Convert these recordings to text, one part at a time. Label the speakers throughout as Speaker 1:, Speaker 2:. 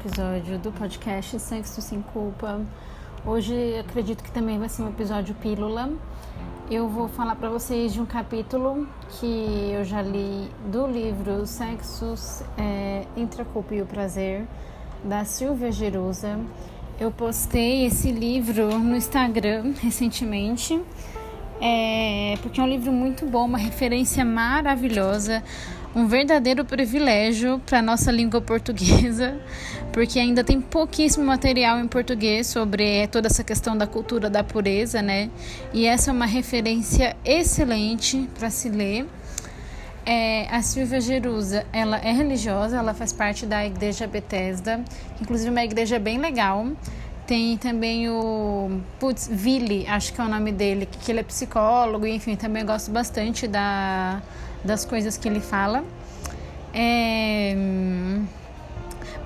Speaker 1: episódio do podcast Sexo Sem Culpa. Hoje acredito que também vai ser um episódio pílula. Eu vou falar para vocês de um capítulo que eu já li do livro Sexo é, Entre a Culpa e o Prazer, da Silvia Jerusa. Eu postei esse livro no Instagram recentemente, é, porque é um livro muito bom, uma referência maravilhosa um verdadeiro privilégio para nossa língua portuguesa, porque ainda tem pouquíssimo material em português sobre toda essa questão da cultura da pureza, né? E essa é uma referência excelente para se ler. É, a Silvia Jerusa, ela é religiosa, ela faz parte da Igreja Bethesda, inclusive uma igreja bem legal. Tem também o Putz, Vili, acho que é o nome dele, que ele é psicólogo, enfim, também gosto bastante da das coisas que ele fala. É...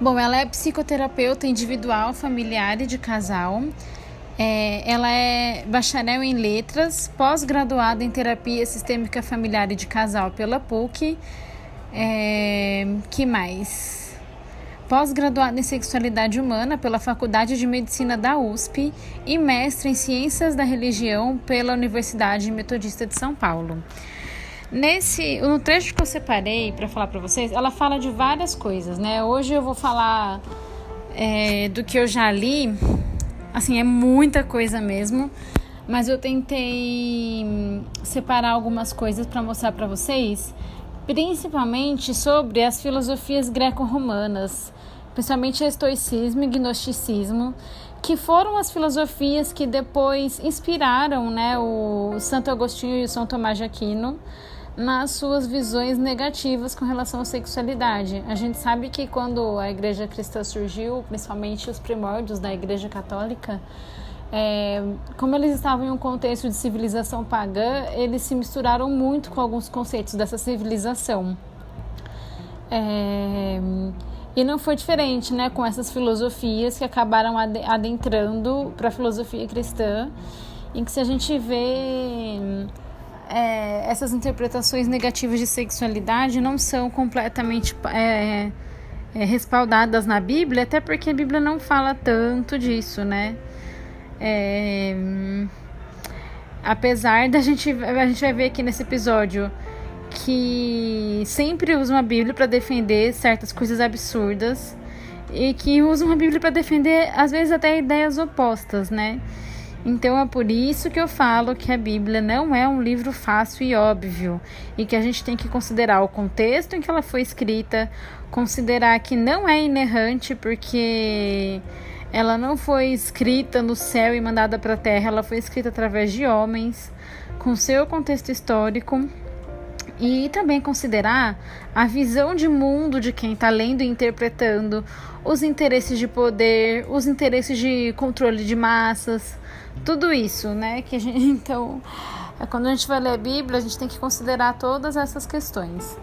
Speaker 1: Bom, ela é psicoterapeuta individual, familiar e de casal. É, ela é bacharel em letras, pós-graduada em terapia sistêmica familiar e de casal pela PUC. É, que mais? Pós-graduada em sexualidade humana pela Faculdade de Medicina da USP e mestre em ciências da religião pela Universidade Metodista de São Paulo. Nesse, no trecho que eu separei para falar para vocês, ela fala de várias coisas, né? Hoje eu vou falar é, do que eu já li, assim, é muita coisa mesmo, mas eu tentei separar algumas coisas para mostrar para vocês, principalmente sobre as filosofias greco-romanas, principalmente estoicismo e gnosticismo, que foram as filosofias que depois inspiraram, né, o Santo Agostinho e o São Tomás de Aquino nas suas visões negativas com relação à sexualidade. A gente sabe que quando a igreja cristã surgiu, principalmente os primórdios da igreja católica, é, como eles estavam em um contexto de civilização pagã, eles se misturaram muito com alguns conceitos dessa civilização. É, e não foi diferente né, com essas filosofias que acabaram adentrando para a filosofia cristã, em que se a gente vê é, essas interpretações negativas de sexualidade não são completamente é, é, respaldadas na Bíblia, até porque a Bíblia não fala tanto disso, né? É, apesar da gente, a gente vai ver aqui nesse episódio que sempre usa uma Bíblia para defender certas coisas absurdas e que usa uma Bíblia para defender às vezes até ideias opostas, né? Então é por isso que eu falo que a Bíblia não é um livro fácil e óbvio e que a gente tem que considerar o contexto em que ela foi escrita, considerar que não é inerrante porque ela não foi escrita no céu e mandada para a terra, ela foi escrita através de homens, com seu contexto histórico e também considerar a visão de mundo de quem está lendo e interpretando, os interesses de poder, os interesses de controle de massas, tudo isso, né? Que gente, então, é quando a gente vai ler a Bíblia, a gente tem que considerar todas essas questões.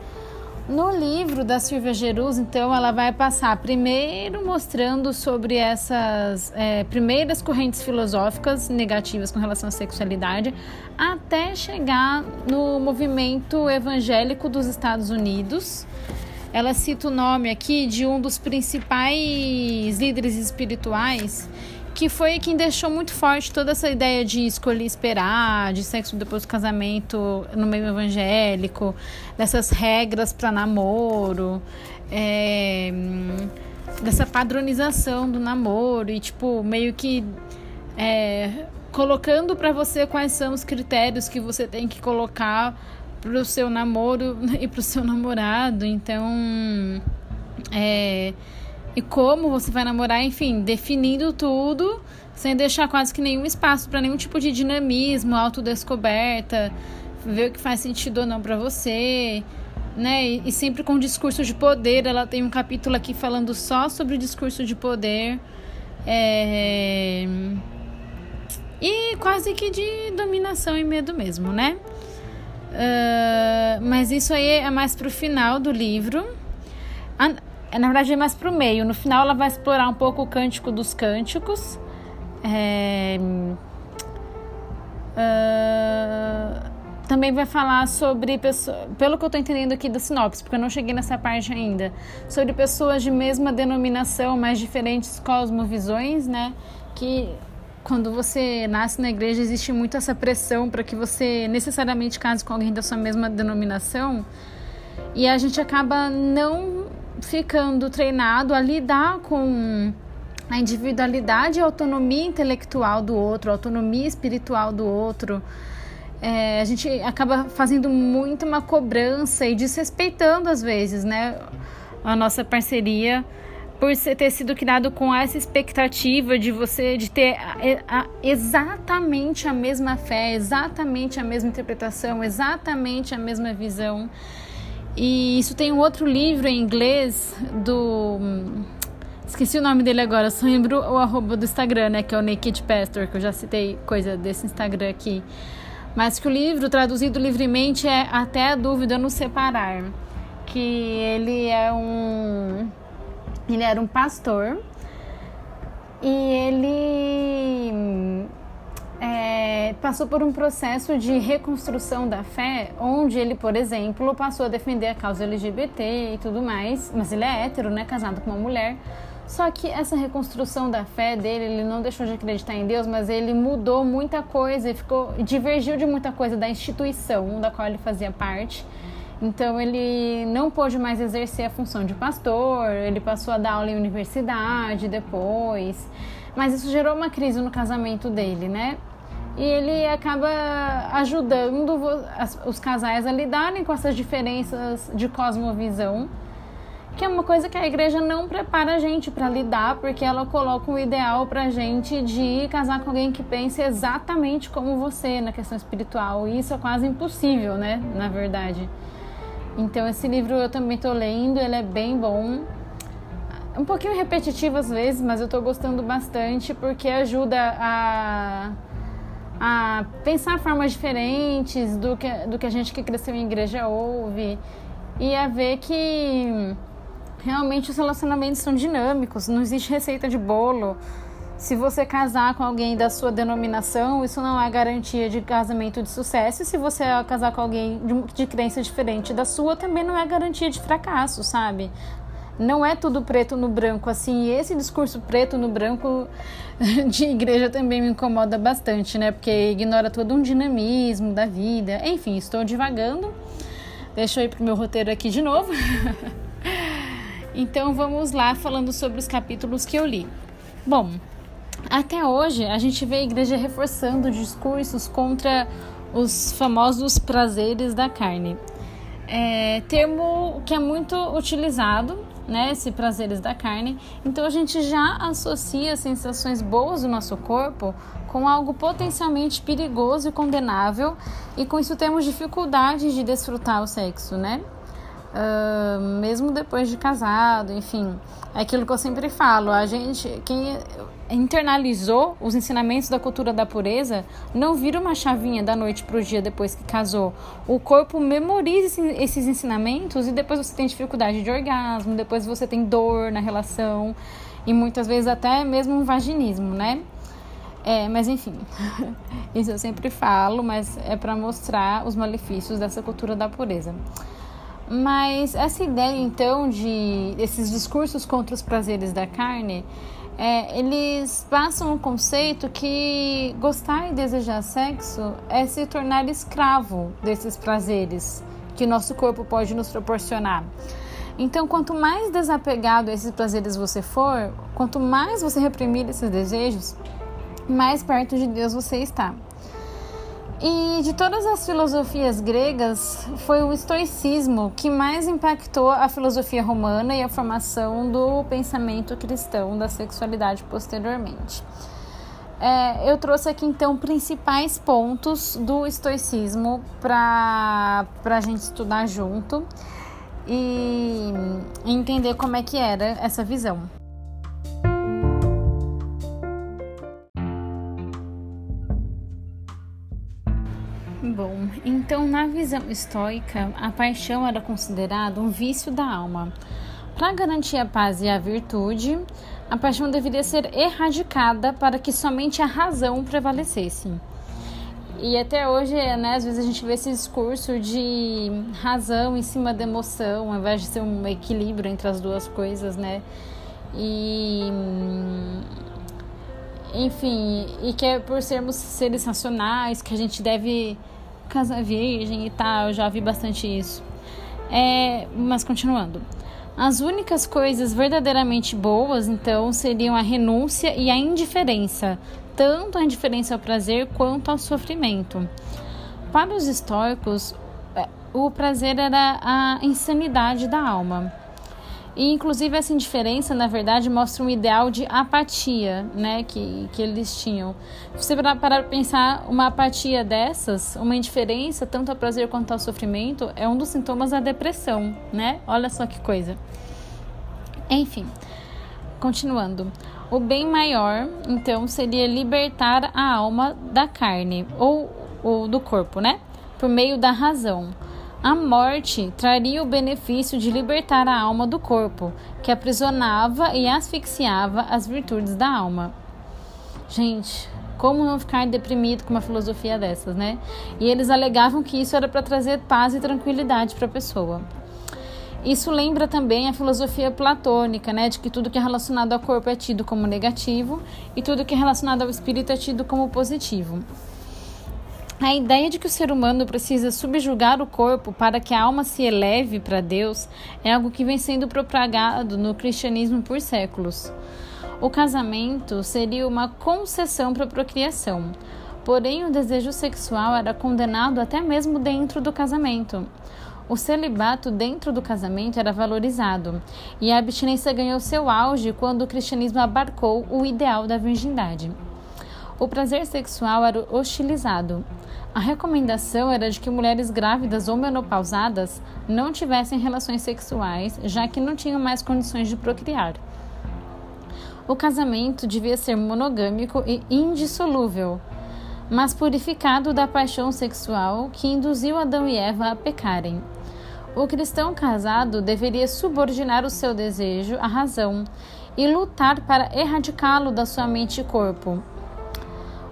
Speaker 1: No livro da Silvia Jerus, então, ela vai passar primeiro mostrando sobre essas é, primeiras correntes filosóficas negativas com relação à sexualidade, até chegar no movimento evangélico dos Estados Unidos. Ela cita o nome aqui de um dos principais líderes espirituais que foi quem deixou muito forte toda essa ideia de escolher esperar, de sexo depois do casamento no meio evangélico, dessas regras para namoro, é, dessa padronização do namoro e tipo meio que é, colocando para você quais são os critérios que você tem que colocar para o seu namoro e para o seu namorado. Então, é, e como você vai namorar, enfim, definindo tudo, sem deixar quase que nenhum espaço para nenhum tipo de dinamismo, autodescoberta, ver o que faz sentido ou não para você, né? E, e, sempre com discurso de poder. Ela tem um capítulo aqui falando só sobre o discurso de poder. É... E quase que de dominação e medo mesmo, né? Uh, mas isso aí é mais pro final do livro. É, na verdade é mais para o meio. No final ela vai explorar um pouco o cântico dos cânticos. É, uh, também vai falar sobre pessoas, pelo que eu estou entendendo aqui da sinopse, porque eu não cheguei nessa parte ainda, sobre pessoas de mesma denominação, mas diferentes cosmovisões, né? Que quando você nasce na igreja existe muito essa pressão para que você necessariamente case com alguém da sua mesma denominação, e a gente acaba não ficando treinado a lidar com a individualidade e a autonomia intelectual do outro, a autonomia espiritual do outro. É, a gente acaba fazendo muito uma cobrança e desrespeitando às vezes, né, a nossa parceria por ter sido criado com essa expectativa de você de ter a, a, exatamente a mesma fé, exatamente a mesma interpretação, exatamente a mesma visão. E isso tem um outro livro em inglês do Esqueci o nome dele agora, só lembro o arroba do Instagram, né? Que é o Naked Pastor, que eu já citei coisa desse Instagram aqui. Mas que o livro, traduzido livremente, é Até a Dúvida nos Separar. Que ele é um. Ele era um pastor. E ele é, passou por um processo de reconstrução da fé, onde ele, por exemplo, passou a defender a causa LGBT e tudo mais, mas ele é hétero, né, casado com uma mulher, só que essa reconstrução da fé dele, ele não deixou de acreditar em Deus, mas ele mudou muita coisa e ficou divergiu de muita coisa da instituição da qual ele fazia parte. Então ele não pôde mais exercer a função de pastor, ele passou a dar aula em universidade depois. Mas isso gerou uma crise no casamento dele, né? E ele acaba ajudando os casais a lidarem com essas diferenças de cosmovisão que é uma coisa que a igreja não prepara a gente para lidar, porque ela coloca um ideal para a gente de casar com alguém que pense exatamente como você na questão espiritual. E isso é quase impossível, né? Na verdade. Então, esse livro eu também estou lendo, ele é bem bom. Um pouquinho repetitivo às vezes, mas eu estou gostando bastante porque ajuda a, a pensar formas diferentes do que, do que a gente que cresceu em igreja ouve e a ver que realmente os relacionamentos são dinâmicos, não existe receita de bolo. Se você casar com alguém da sua denominação, isso não é garantia de casamento de sucesso. E se você casar com alguém de, de crença diferente da sua, também não é garantia de fracasso, sabe? Não é tudo preto no branco assim. E esse discurso preto no branco de igreja também me incomoda bastante, né? Porque ignora todo um dinamismo da vida. Enfim, estou divagando. Deixa eu ir pro meu roteiro aqui de novo. Então vamos lá falando sobre os capítulos que eu li. Bom, até hoje a gente vê a igreja reforçando discursos contra os famosos prazeres da carne. É, termo que é muito utilizado, né, esse prazeres da carne. Então a gente já associa sensações boas do nosso corpo com algo potencialmente perigoso e condenável, e com isso temos dificuldade de desfrutar o sexo, né? Uh, mesmo depois de casado, enfim. É aquilo que eu sempre falo, a gente, quem internalizou os ensinamentos da cultura da pureza, não vira uma chavinha da noite para o dia depois que casou. O corpo memoriza esses ensinamentos e depois você tem dificuldade de orgasmo, depois você tem dor na relação e muitas vezes até mesmo um vaginismo, né? É, mas enfim, isso eu sempre falo, mas é para mostrar os malefícios dessa cultura da pureza. Mas essa ideia então de esses discursos contra os prazeres da carne, é, eles passam um conceito que gostar e desejar sexo é se tornar escravo desses prazeres que nosso corpo pode nos proporcionar. Então, quanto mais desapegado a esses prazeres você for, quanto mais você reprimir esses desejos, mais perto de Deus você está. E de todas as filosofias gregas, foi o estoicismo que mais impactou a filosofia romana e a formação do pensamento cristão da sexualidade posteriormente. É, eu trouxe aqui então principais pontos do estoicismo para a gente estudar junto e entender como é que era essa visão. Então na visão estoica, a paixão era considerada um vício da alma. Para garantir a paz e a virtude, a paixão deveria ser erradicada para que somente a razão prevalecesse. e até hoje, né, às vezes a gente vê esse discurso de razão em cima da emoção, ao invés de ser um equilíbrio entre as duas coisas, né? E enfim, e que é por sermos seres racionais que a gente deve casar virgem e tal, eu já vi bastante isso. É, mas continuando. As únicas coisas verdadeiramente boas, então, seriam a renúncia e a indiferença, tanto a indiferença ao prazer quanto ao sofrimento. Para os estoicos, é, o prazer era a insanidade da alma. E, inclusive, essa indiferença, na verdade, mostra um ideal de apatia né, que, que eles tinham. Você parar para pensar, uma apatia dessas, uma indiferença, tanto ao prazer quanto ao sofrimento, é um dos sintomas da depressão, né? Olha só que coisa. Enfim, continuando. O bem maior, então, seria libertar a alma da carne, ou, ou do corpo, né? Por meio da razão a morte traria o benefício de libertar a alma do corpo, que aprisionava e asfixiava as virtudes da alma. Gente, como não ficar deprimido com uma filosofia dessas, né? E eles alegavam que isso era para trazer paz e tranquilidade para a pessoa. Isso lembra também a filosofia platônica, né, de que tudo que é relacionado ao corpo é tido como negativo e tudo que é relacionado ao espírito é tido como positivo. A ideia de que o ser humano precisa subjugar o corpo para que a alma se eleve para Deus é algo que vem sendo propagado no cristianismo por séculos. O casamento seria uma concessão para a procriação, porém o desejo sexual era condenado até mesmo dentro do casamento. O celibato dentro do casamento era valorizado, e a abstinência ganhou seu auge quando o cristianismo abarcou o ideal da virgindade. O prazer sexual era hostilizado. A recomendação era de que mulheres grávidas ou menopausadas não tivessem relações sexuais, já que não tinham mais condições de procriar. O casamento devia ser monogâmico e indissolúvel, mas purificado da paixão sexual que induziu Adão e Eva a pecarem. O cristão casado deveria subordinar o seu desejo à razão e lutar para erradicá-lo da sua mente e corpo,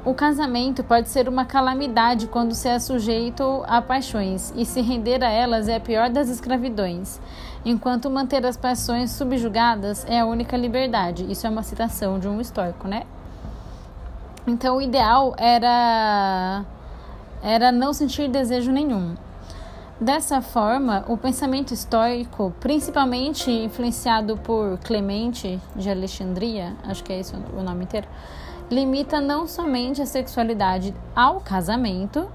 Speaker 1: o casamento pode ser uma calamidade quando se é sujeito a paixões, e se render a elas é a pior das escravidões, enquanto manter as paixões subjugadas é a única liberdade. Isso é uma citação de um estoico, né? Então, o ideal era era não sentir desejo nenhum. Dessa forma, o pensamento estoico, principalmente influenciado por Clemente de Alexandria, acho que é esse o nome inteiro, limita não somente a sexualidade ao casamento,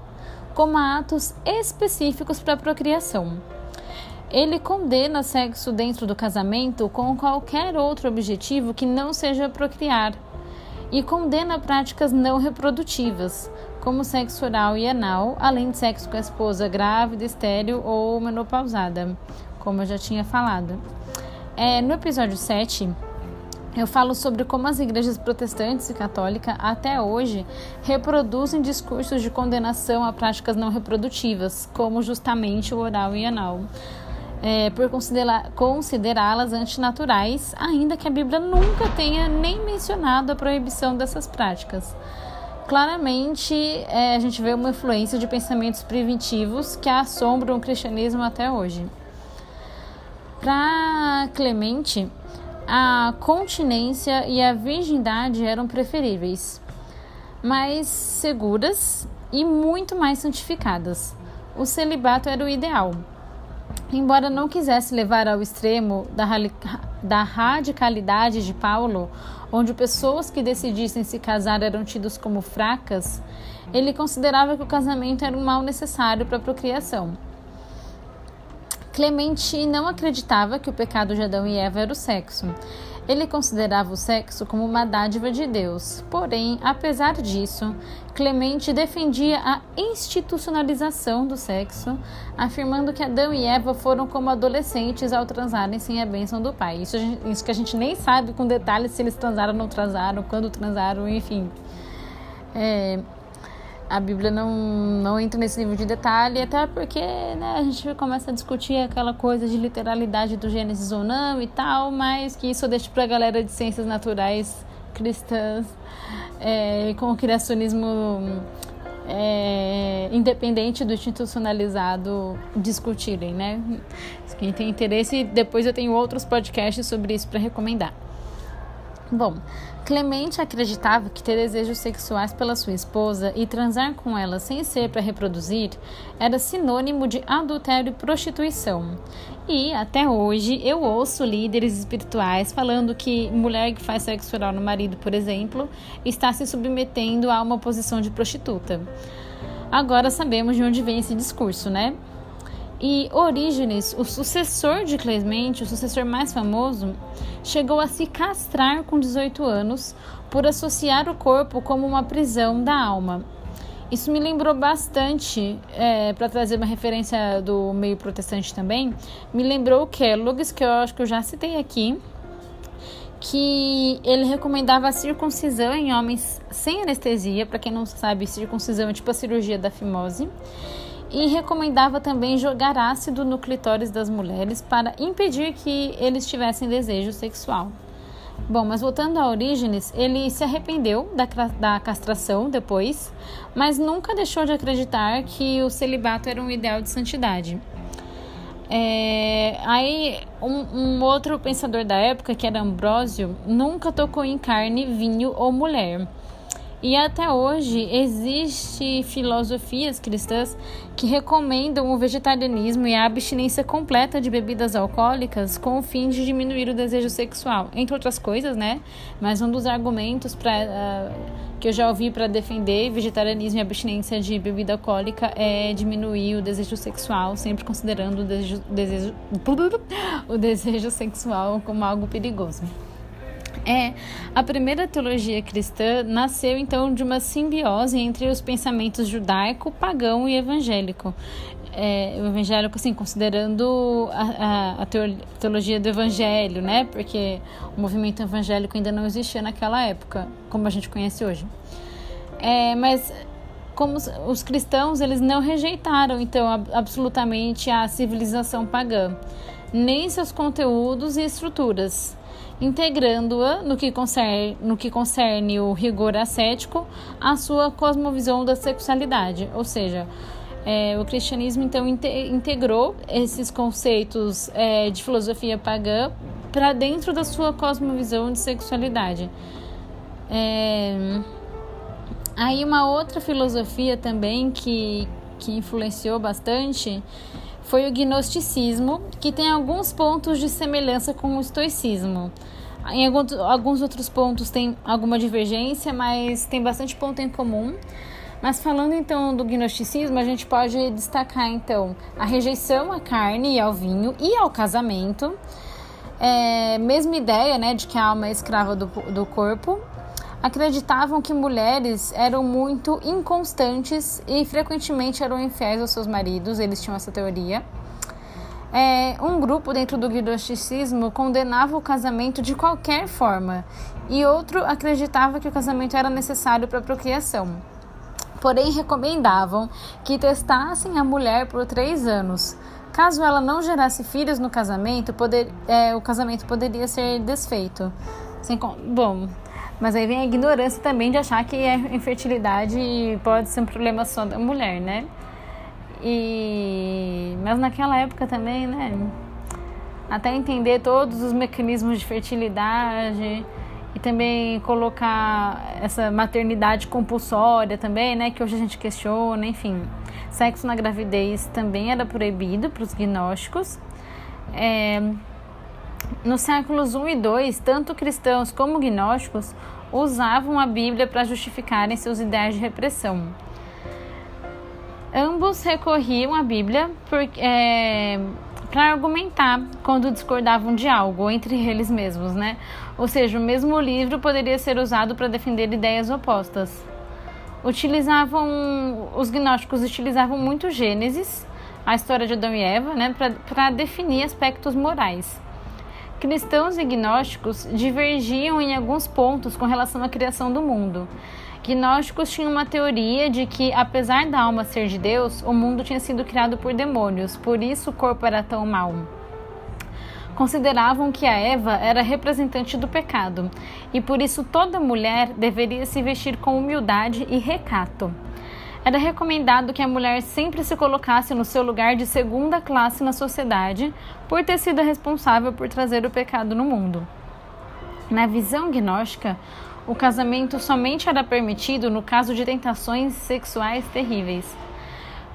Speaker 1: como a atos específicos para a procriação. Ele condena sexo dentro do casamento com qualquer outro objetivo que não seja procriar, e condena práticas não reprodutivas, como sexo oral e anal, além de sexo com a esposa grávida, estéril ou menopausada, como eu já tinha falado. É, no episódio 7, eu falo sobre como as igrejas protestantes e católica até hoje reproduzem discursos de condenação a práticas não reprodutivas, como justamente o oral e anal, é, por considerá-las antinaturais, ainda que a Bíblia nunca tenha nem mencionado a proibição dessas práticas. Claramente, é, a gente vê uma influência de pensamentos primitivos que assombram o cristianismo até hoje. Para Clemente, a continência e a virgindade eram preferíveis, mais seguras e muito mais santificadas. O celibato era o ideal. Embora não quisesse levar ao extremo da, da radicalidade de Paulo, onde pessoas que decidissem se casar eram tidos como fracas, ele considerava que o casamento era um mal necessário para a procriação. Clemente não acreditava que o pecado de Adão e Eva era o sexo. Ele considerava o sexo como uma dádiva de Deus. Porém, apesar disso, Clemente defendia a institucionalização do sexo, afirmando que Adão e Eva foram como adolescentes ao transarem sem a bênção do pai. Isso, isso que a gente nem sabe com detalhes se eles transaram ou não transaram, quando transaram, enfim. É, a Bíblia não, não entra nesse nível de detalhe, até porque né, a gente começa a discutir aquela coisa de literalidade do Gênesis ou não e tal, mas que isso eu deixo para a galera de ciências naturais cristãs é, com o criacionismo é, independente do institucionalizado discutirem, né? Quem tem interesse, depois eu tenho outros podcasts sobre isso para recomendar. Bom, Clemente acreditava que ter desejos sexuais pela sua esposa e transar com ela sem ser para reproduzir era sinônimo de adultério e prostituição. E até hoje eu ouço líderes espirituais falando que mulher que faz sexo oral no marido, por exemplo, está se submetendo a uma posição de prostituta. Agora sabemos de onde vem esse discurso, né? E Orígenes, o sucessor de Clemente, o sucessor mais famoso, chegou a se castrar com 18 anos por associar o corpo como uma prisão da alma. Isso me lembrou bastante, é, para trazer uma referência do meio protestante também, me lembrou o Kellogg's, que eu acho que eu já citei aqui, que ele recomendava a circuncisão em homens sem anestesia, para quem não sabe, circuncisão é tipo a cirurgia da fimose e recomendava também jogar ácido no clitóris das mulheres para impedir que eles tivessem desejo sexual. Bom, mas voltando a Orígenes, ele se arrependeu da, da castração depois, mas nunca deixou de acreditar que o celibato era um ideal de santidade. É, aí, um, um, outro pensador da época, que era Ambrósio, nunca tocou em carne, vinho ou mulher. E até hoje existe filosofias cristãs que recomendam o vegetarianismo e a abstinência completa de bebidas alcoólicas com o fim de diminuir o desejo sexual, entre outras coisas, né? Mas um dos argumentos para uh, que eu já ouvi para defender vegetarianismo e abstinência de bebida alcoólica é diminuir o desejo sexual, sempre considerando o desejo, desejo, o desejo sexual como algo perigoso. É, a primeira teologia cristã nasceu então de uma simbiose entre os pensamentos judaico, pagão e evangélico. É, o evangélico, assim, considerando a, a, a, teologia do evangelho, né? Porque o movimento evangélico ainda não existia naquela época, como a gente conhece hoje. É, mas como os cristãos, eles não rejeitaram, então, absolutamente a civilização pagã, nem seus conteúdos e estruturas integrando-a no, que concerne, no que concerne o rigor ascético à sua cosmovisão da sexualidade, ou seja, é, o cristianismo então integrou esses conceitos é, de filosofia pagã para dentro da sua cosmovisão de sexualidade. É, aí uma outra filosofia também que, que influenciou bastante foi o gnosticismo, que tem alguns pontos de semelhança com o estoicismo. Em alguns, outros pontos tem alguma divergência, mas tem bastante ponto em comum. Mas falando então do gnosticismo, a gente pode destacar então a rejeição à carne e ao vinho e ao casamento. É, mesma ideia né, de que a alma é escrava do, do corpo acreditavam que mulheres eram muito inconstantes e frequentemente eram infiéis aos seus maridos, eles tinham essa teoria. É, um grupo dentro do gnosticismo condenava o casamento de qualquer forma e outro acreditava que o casamento era necessário para a procriação. Porém, recomendavam que testassem a mulher por três anos. Caso ela não gerasse filhos no casamento, poder, é, o casamento poderia ser desfeito. Sem, bom, mas aí vem a ignorância também de achar que a infertilidade pode ser um problema só da mulher, né? E mas naquela época também, né? Até entender todos os mecanismos de fertilidade e também colocar essa maternidade compulsória também, né? Que hoje a gente questiona, enfim. Sexo na gravidez também era proibido para os gnósticos. É, nos séculos 1 e 2, tanto cristãos como gnósticos usavam a Bíblia para justificarem seus ideais de repressão. Ambos recorriam à Bíblia é, para argumentar quando discordavam de algo entre eles mesmos, né? Ou seja, o mesmo livro poderia ser usado para defender ideias opostas. Utilizavam os gnósticos utilizavam muito Gênesis, a história de Adão e Eva, né, para definir aspectos morais cristãos e gnósticos divergiam em alguns pontos com relação à criação do mundo. Gnósticos tinham uma teoria de que, apesar da alma ser de Deus, o mundo tinha sido criado por demônios, por isso o corpo era tão mau. Consideravam que a Eva era representante do pecado e por isso toda mulher deveria se vestir com humildade e recato. Era recomendado que a mulher sempre se colocasse no seu lugar de segunda classe na sociedade por ter sido responsável por trazer o pecado no mundo. Na visão gnóstica, o casamento somente era permitido no caso de tentações sexuais terríveis.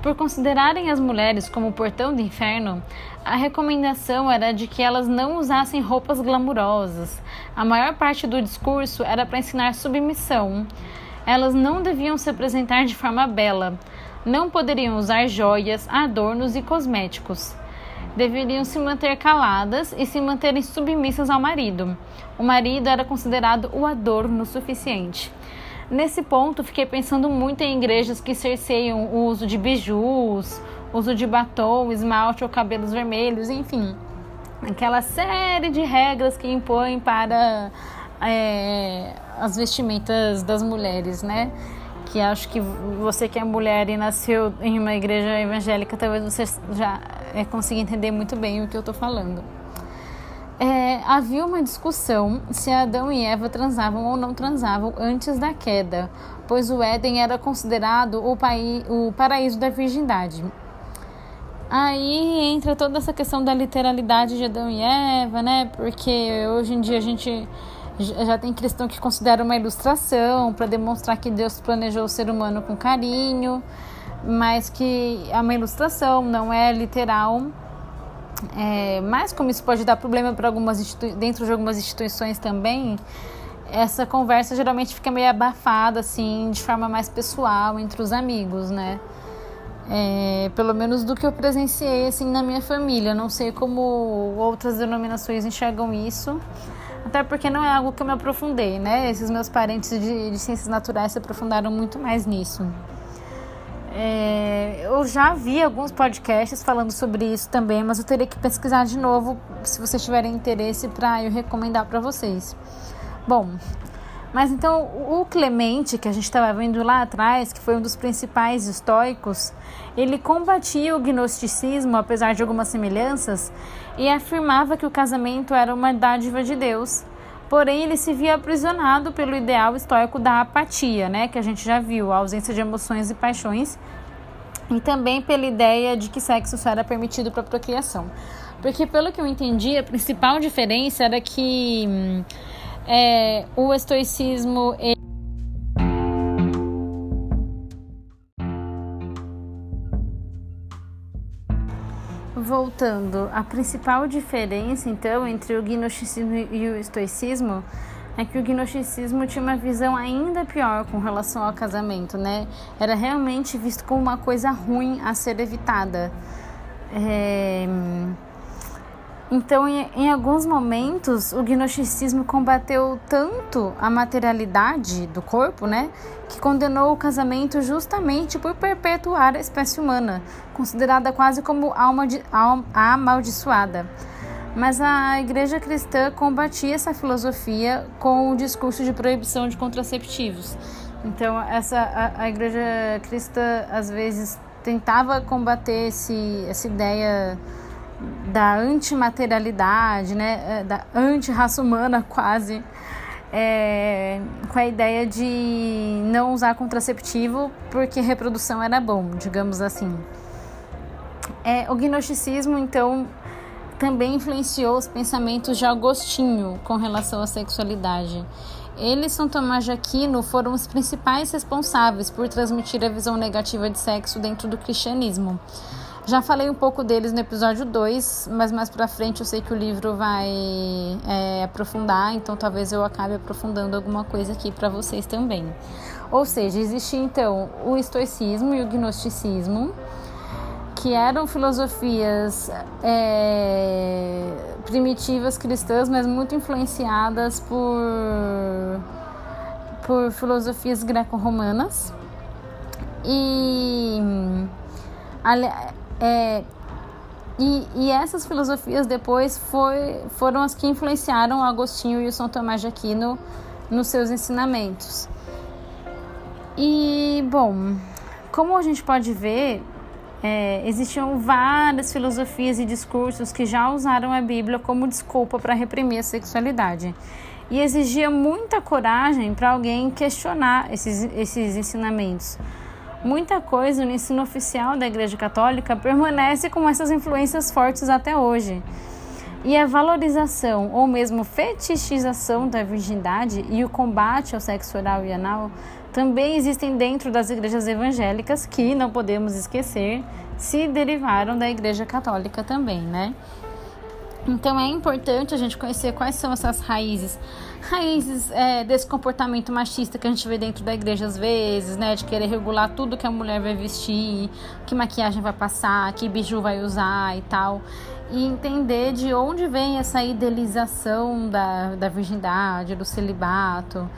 Speaker 1: Por considerarem as mulheres como o portão do inferno, a recomendação era de que elas não usassem roupas glamurosas. A maior parte do discurso era para ensinar submissão. Elas não deviam se apresentar de forma bela, não poderiam usar joias, adornos e cosméticos deveriam se manter caladas e se manterem submissas ao marido. O marido era considerado o adorno suficiente. Nesse ponto, fiquei pensando muito em igrejas que cerceiam o uso de bijus, uso de batom, esmalte ou cabelos vermelhos, enfim, aquela série de regras que impõem para é, as vestimentas das mulheres, né? Que acho que você que é mulher e nasceu em uma igreja evangélica, talvez você já é, consiga entender muito bem o que eu estou falando. É, havia uma discussão se Adão e Eva transavam ou não transavam antes da queda, pois o Éden era considerado o, paí, o paraíso da virgindade. Aí entra toda essa questão da literalidade de Adão e Eva, né? Porque hoje em dia a gente já tem cristão que considera uma ilustração para demonstrar que Deus planejou o ser humano com carinho mas que é uma ilustração, não é literal. É, mas como isso pode dar problema para algumas dentro de algumas instituições também, essa conversa geralmente fica meio abafada assim, de forma mais pessoal entre os amigos, né? É, pelo menos do que eu presenciei assim na minha família. Não sei como outras denominações enxergam isso, até porque não é algo que eu me aprofundei, né? Esses meus parentes de, de ciências naturais se aprofundaram muito mais nisso. É, eu já vi alguns podcasts falando sobre isso também, mas eu teria que pesquisar de novo se vocês tiverem interesse para eu recomendar para vocês. Bom, mas então o Clemente, que a gente estava vendo lá atrás, que foi um dos principais estoicos, ele combatia o gnosticismo, apesar de algumas semelhanças, e afirmava que o casamento era uma dádiva de Deus. Porém, ele se via aprisionado pelo ideal estoico da apatia, né, que a gente já viu, a ausência de emoções e paixões, e também pela ideia de que sexo só era permitido para procriação. Porque, pelo que eu entendi, a principal diferença era que hum, é, o estoicismo. Ele Voltando, a principal diferença então entre o gnosticismo e o estoicismo é que o gnosticismo tinha uma visão ainda pior com relação ao casamento, né? Era realmente visto como uma coisa ruim a ser evitada. É... Então, em, alguns momentos, o gnosticismo combateu tanto a materialidade do corpo, né, que condenou o casamento justamente por perpetuar a espécie humana, considerada quase como alma, de, alma amaldiçoada. Mas a igreja cristã combatia essa filosofia com o discurso de proibição de contraceptivos. Então, essa, a, a igreja cristã, às vezes, tentava combater esse, essa ideia da antimaterialidade, né, é, da anti-raça humana quase, é, com a ideia de não usar contraceptivo porque reprodução era bom, digamos assim. É, o gnosticismo, então, também influenciou os pensamentos de Agostinho com relação à sexualidade. Ele e São Tomás de Aquino foram os principais responsáveis por transmitir a visão negativa de sexo dentro do cristianismo. Já falei um pouco deles no episódio 2, mas mais pra frente eu sei que o livro vai é, aprofundar, então talvez eu acabe aprofundando alguma coisa aqui para vocês também. Ou seja, existe então o estoicismo e o gnosticismo, que eram filosofias é, primitivas cristãs, mas muito influenciadas por, por filosofias greco-romanas. E é, e, e, essas filosofias depois foi, foram as que influenciaram Agostinho e o São Tomás de Aquino nos seus ensinamentos. E, bom, como a gente pode ver, é, existiam várias filosofias e discursos que já usaram a Bíblia como desculpa para reprimir a sexualidade. E exigia muita coragem para alguém questionar esses, esses ensinamentos muita coisa no ensino oficial da Igreja Católica permanece com essas influências fortes até hoje. E a valorização ou mesmo fetichização da virgindade e o combate ao sexo oral e anal também existem dentro das igrejas evangélicas, que não podemos esquecer, se derivaram da Igreja Católica também, né? Então é importante a gente conhecer quais são essas raízes. Raízes é, desse comportamento machista que a gente vê dentro da igreja às vezes, né? De querer regular tudo que a mulher vai vestir, que maquiagem vai passar, que biju vai usar e tal. E entender de onde vem essa idealização da, da virgindade, do celibato.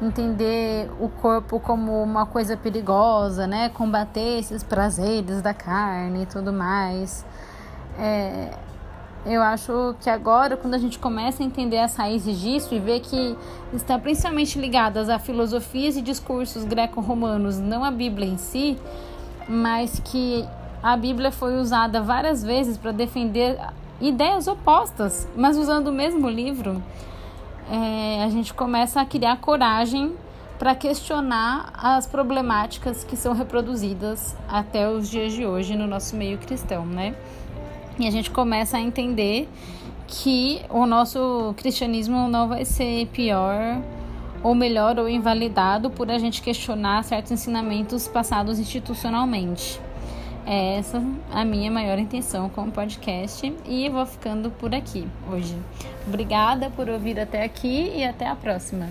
Speaker 1: Entender o corpo como uma coisa perigosa, né? Combater esses prazeres da carne e tudo mais. É, eu acho que agora, quando a gente começa a entender as raízes disso e ver que está principalmente ligadas a filosofias e discursos greco-romanos, não a Bíblia em si, mas que a Bíblia foi usada várias vezes para defender ideias opostas, mas usando o mesmo livro, é, a gente começa a criar coragem para questionar as problemáticas que são reproduzidas até os dias de hoje no nosso meio cristão, né? E a gente começa a entender que o nosso cristianismo não vai ser pior ou melhor ou invalidado por a gente questionar certos ensinamentos passados institucionalmente. É essa a minha maior intenção com o podcast e vou ficando por aqui hoje. Obrigada por ouvir até aqui e até a próxima.